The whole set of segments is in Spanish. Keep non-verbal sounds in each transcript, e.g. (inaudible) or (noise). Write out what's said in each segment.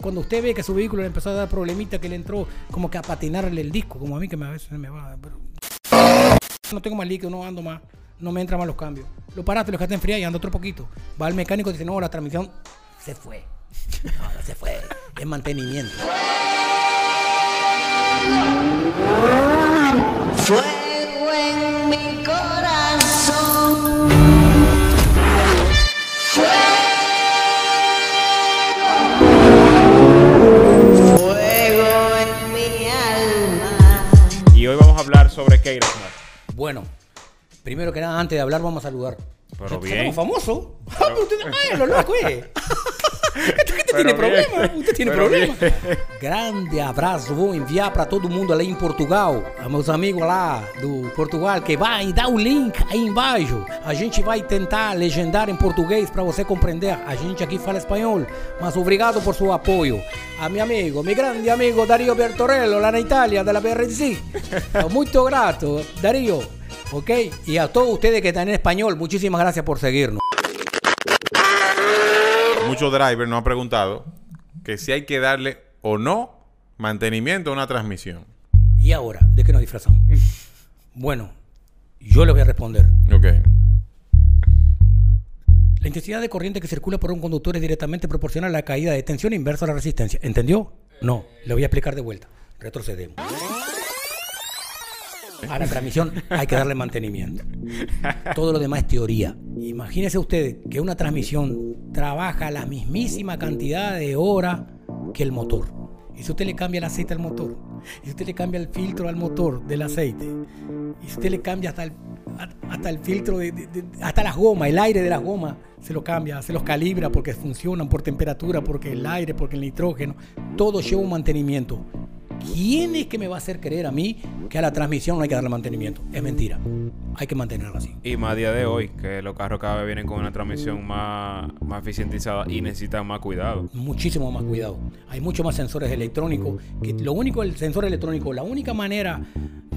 cuando usted ve que su vehículo le empezó a dar problemita, que le entró como que a patinarle el disco, como a mí que a veces me va. pero- (tsk) No tengo más líquido, no ando más, no me entran más los cambios. Lo paraste, lo dejaste enfriar y ando otro poquito. Va al mecánico y dice, no, la transmisión se fue. (laughs) No se fue. Es mantenimiento. Sobre Keira Smart. Bueno, primero que nada, antes de hablar, vamos a saludar. Pero bien. Somos famosos. Ah, pero usted, ay, lo loco, eh. Tiene bien. problema. Usted Pero problema. Grande abraço vou enviar para todo mundo lá em Portugal, a meus amigos lá do Portugal, que vai dar o link aí embaixo. A gente vai tentar legendar em português para você compreender. A gente aqui fala espanhol, mas obrigado por seu apoio. A meu amigo, meu grande amigo Dario Bertorello, lá na Itália, da BRC. Muito grato, Dario. ¿Ok? Y a todos ustedes que están en español, muchísimas gracias por seguirnos. Muchos drivers nos han preguntado que si hay que darle o no mantenimiento a una transmisión. Y ahora, ¿de qué nos disfrazamos? (laughs) Bueno, yo le voy a responder. Ok. La intensidad de corriente que circula por un conductor es directamente proporcional a la caída de tensión inversa a la resistencia. ¿Entendió? No, le voy a explicar de vuelta. Retrocedemos. A la transmisión hay que darle mantenimiento. Todo lo demás es teoría. Imagínense ustedes que una transmisión trabaja la mismísima cantidad de horas que el motor. Y si usted le cambia el aceite al motor, y si usted le cambia el filtro al motor del aceite, y si usted le cambia hasta el, hasta el filtro, de, hasta las gomas, el aire de las gomas, se lo cambia, se los calibra porque funcionan por temperatura, porque el aire, porque el nitrógeno, todo lleva un mantenimiento. ¿Quién es que me va a hacer creer a mí que a la transmisión no hay que darle mantenimiento? Es mentira. Hay que mantenerla así. Y más a día de hoy, que los carros cada vez vienen con una transmisión más, más eficientizada y necesitan más cuidado. muchísimo más cuidado. Hay muchos más sensores electrónicos. Que lo único, el sensor electrónico, la única manera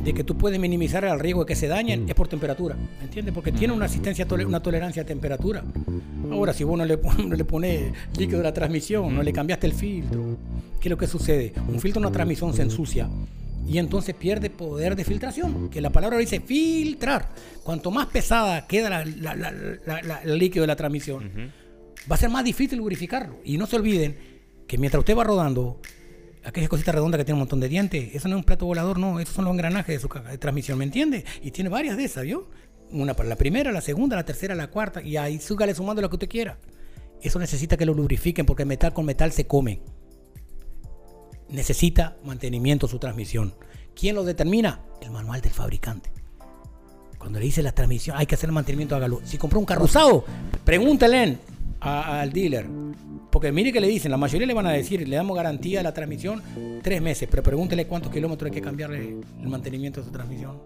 de que tú puedes minimizar el riesgo de que se dañen es por temperatura. ¿Me entiendes? Porque tiene una asistencia, tole- una tolerancia a temperatura. Ahora, si vos no le, pon- (laughs) no le pones líquido a la transmisión, no le cambiaste el filtro, ¿qué es lo que sucede? Un filtro en una transmisión se ensucia. Y entonces pierde poder de filtración, que la palabra dice filtrar. Cuanto más pesada queda la- la- la- la- la- el líquido de la transmisión, va a ser más difícil lubrificarlo. Y no se olviden que mientras usted va rodando, aquella cosita redonda que tiene un montón de dientes, eso no es un plato volador, no, esos son los engranajes de su transmisión, ¿me entiende? Y tiene varias de esas, ¿vio? Una para la primera, la segunda, la tercera, la cuarta, y ahí súgale sumando lo que usted quiera. Eso necesita que lo lubrifiquen porque metal con metal se come. Necesita mantenimiento su transmisión. ¿Quién lo determina? El manual del fabricante. Cuando le dice la transmisión, hay que hacer el mantenimiento, hágalo. Si compró un carro usado, pregúntele al dealer. Porque mire que le dicen, la mayoría le van a decir, le damos garantía a la transmisión tres meses, pero pregúntele cuántos kilómetros hay que cambiarle el mantenimiento de su transmisión.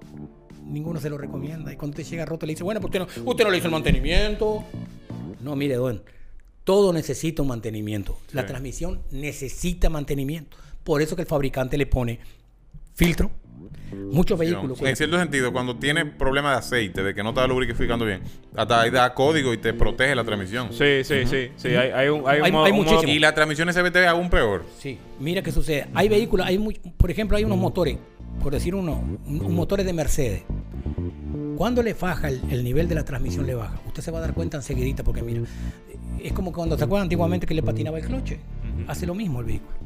Ninguno se lo recomienda. Y cuando usted llega roto le dice, bueno. Usted no le hizo el mantenimiento. No, mire, don, todo necesita un mantenimiento. La Sí. transmisión necesita mantenimiento. Por eso que el fabricante le pone filtro. Muchos vehículos. En cierto sentido, cuando tiene problemas de aceite, de que no está lubrificando bien, hasta ahí da código y te protege la transmisión. Sí, sí, sí. sí hay, hay un, hay un Hay- modo- hay un modo- muchísimo. Y la transmisión SBT aún peor. Sí, mira qué sucede. Hay vehículos, hay muy, por ejemplo, hay unos motores, por decir uno, un, un motores de Mercedes. Cuando le baja el, el nivel de la transmisión, le baja. Usted se va a dar cuenta enseguidita porque mira, es como cuando se acuerdan antiguamente que le patinaba el cloche. Hace lo mismo el vehículo.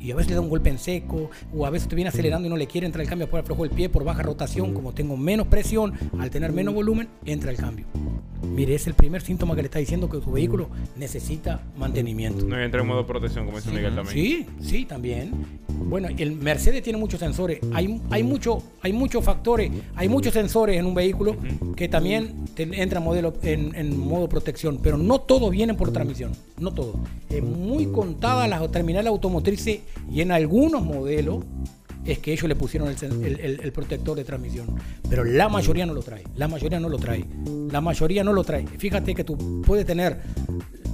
Y a veces le da un golpe en seco, o a veces te viene acelerando y no le quiere entrar el cambio por aflojo el pie por baja rotación. Como tengo menos presión, al tener menos volumen, entra el cambio. Mire, es el primer síntoma que le está diciendo que su vehículo necesita mantenimiento. No entra en modo protección, como dice Miguel también. Sí, sí, también. Bueno, el Mercedes tiene muchos sensores. Hay, hay, mucho, hay muchos factores, hay muchos sensores en un vehículo que también te- entra en, modelo, en, en modo protección, pero no todos vienen por transmisión. No todos. Es muy contada las terminales automotrices y en algunos modelos es que ellos le pusieron el, el- el- el protector de transmisión. Pero la mayoría no lo trae. La mayoría no lo trae. La mayoría no lo trae. Fíjate que tú puedes tener,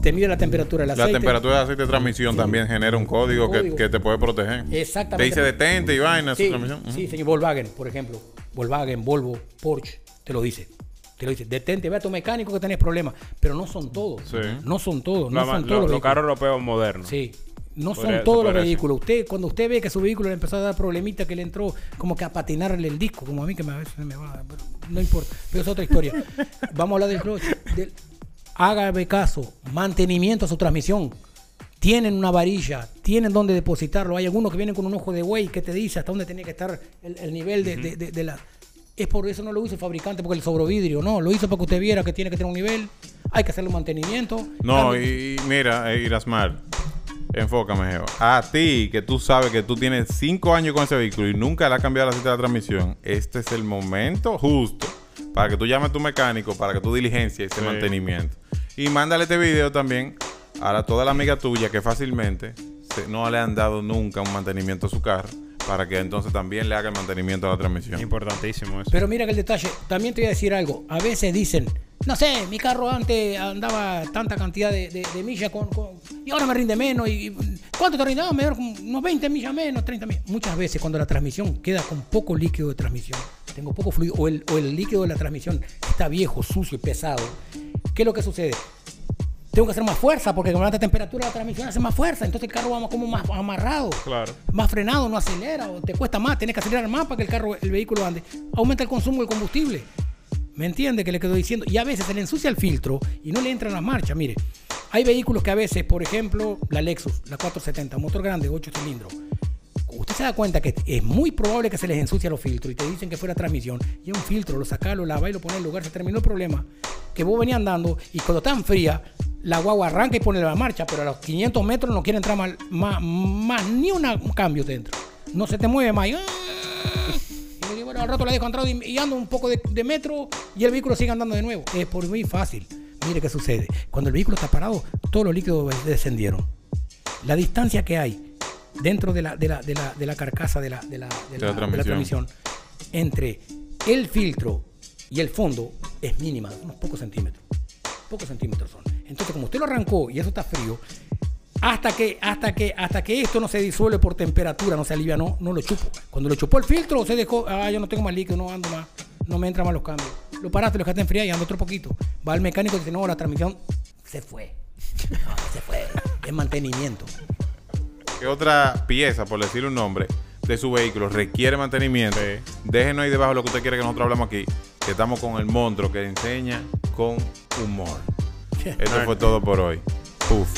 te mide la temperatura del La aceite. temperatura de aceite de transmisión también genera un código, Código. Que, que te puede proteger. Exactamente. Te dice detente y vaina Sí, transmisión. Ujú. sí, señor Volkswagen, por ejemplo. Volkswagen, Volvo, Porsche, te lo dice. Te lo dice. Detente, ve a tu mecánico que tenés problemas. Pero no son todos. Sí. No son todos. No Lo- son lo- todos. los vehículos. carros europeos modernos. Sí. No son Podría- todos los vehículos. Usted, cuando usted ve que su vehículo le empezó a dar problemita, que le entró como que a patinarle el disco, como a mí que me, a veces me va, pero no importa. Pero es otra historia. (laughs) Vamos a hablar del clutch. Del- hágame caso, mantenimiento a su transmisión. Tienen una varilla, tienen donde depositarlo. Hay algunos que vienen con un ojo de güey que te dice hasta dónde tiene que estar el, el nivel de, de- de- de la. Es por eso no lo hizo el fabricante porque el sobrovidrio, no. Lo hizo para que usted viera que tiene que tener un nivel. Hay que hacerle un mantenimiento. No, y, y mira, eh, Irasmar, enfócame, Geo. A ti, que tú sabes que tú tienes cinco años con ese vehículo y nunca le has cambiado la cita de transmisión, este es el momento justo para que tú llames a tu mecánico, para que tú diligencias ese Sí. mantenimiento. Y mándale este video también a la- toda la amiga tuya que fácilmente se- no le han dado nunca un mantenimiento a su carro, para que entonces también le haga el mantenimiento a la transmisión. Importantísimo eso. Pero mira que el detalle, también te voy a decir algo. A veces dicen, no sé, mi carro antes andaba tanta cantidad de, de- de millas con, con- y ahora me rinde menos. Y, y- ¿Cuánto te rinde? Ah, me da como unos 20 millas menos, 30 millas. Muchas veces cuando la transmisión queda con poco líquido de transmisión, tengo poco fluido, o el, o el líquido de la transmisión está viejo, sucio y pesado, ¿qué es lo que sucede? Tengo que hacer más fuerza porque con la alta temperatura la transmisión hace más fuerza, entonces el carro va como más amarrado Claro. más frenado, no acelera, o te cuesta más, tienes que acelerar más para que el carro, el vehículo ande. Aumenta el consumo del combustible. ¿Me entiende que le quedo diciendo? Y a veces se le ensucia el filtro y no le entran las marchas. Mire, hay vehículos que a veces, por ejemplo, la Lexus, la 470, motor grande, 8 cilindros. Usted se da cuenta que es muy probable que se les ensucia los filtros y te dicen que fue la transmisión. Y es un filtro, lo saca, lo lava y lo pone en lugar. Se terminó el problema. Que vos venías andando y cuando está en fría, la guagua arranca y pone la marcha, pero a los 500 metros no quiere entrar más, más, más ni una- un cambio dentro. No se te mueve más. Y, ¡ah! y digo, bueno, al rato la dejo entrar y, y ando un poco de, de metro y el vehículo sigue andando de nuevo. Es por muy fácil. Mire qué sucede. Cuando el vehículo está parado, todos los líquidos descendieron. La distancia que hay dentro de la, de la, de la, de la carcasa de la, de la, de transmisión entre el filtro y el fondo es mínima, unos pocos centímetros. Pocos centímetros son. Entonces, como usted lo arrancó y eso está frío, hasta que, hasta que, hasta que esto no se disuelve por temperatura, no se alivia, no, no lo chupo. Cuando lo chupó el filtro, se dejó, ah, yo no tengo más líquido, no ando más, no me entran más los cambios. Lo paraste, lo dejaste enfriar y ando otro poquito. Va al mecánico y dice, no, la transmisión se fue. (laughs) No, se fue. Es mantenimiento. ¿Qué otra pieza, por decir un nombre, de su vehículo requiere mantenimiento? Déjenos ahí debajo lo que usted quiere que nosotros hablemos aquí. Que estamos con el monstruo que enseña con humor. Esto fue todo por hoy. Puf.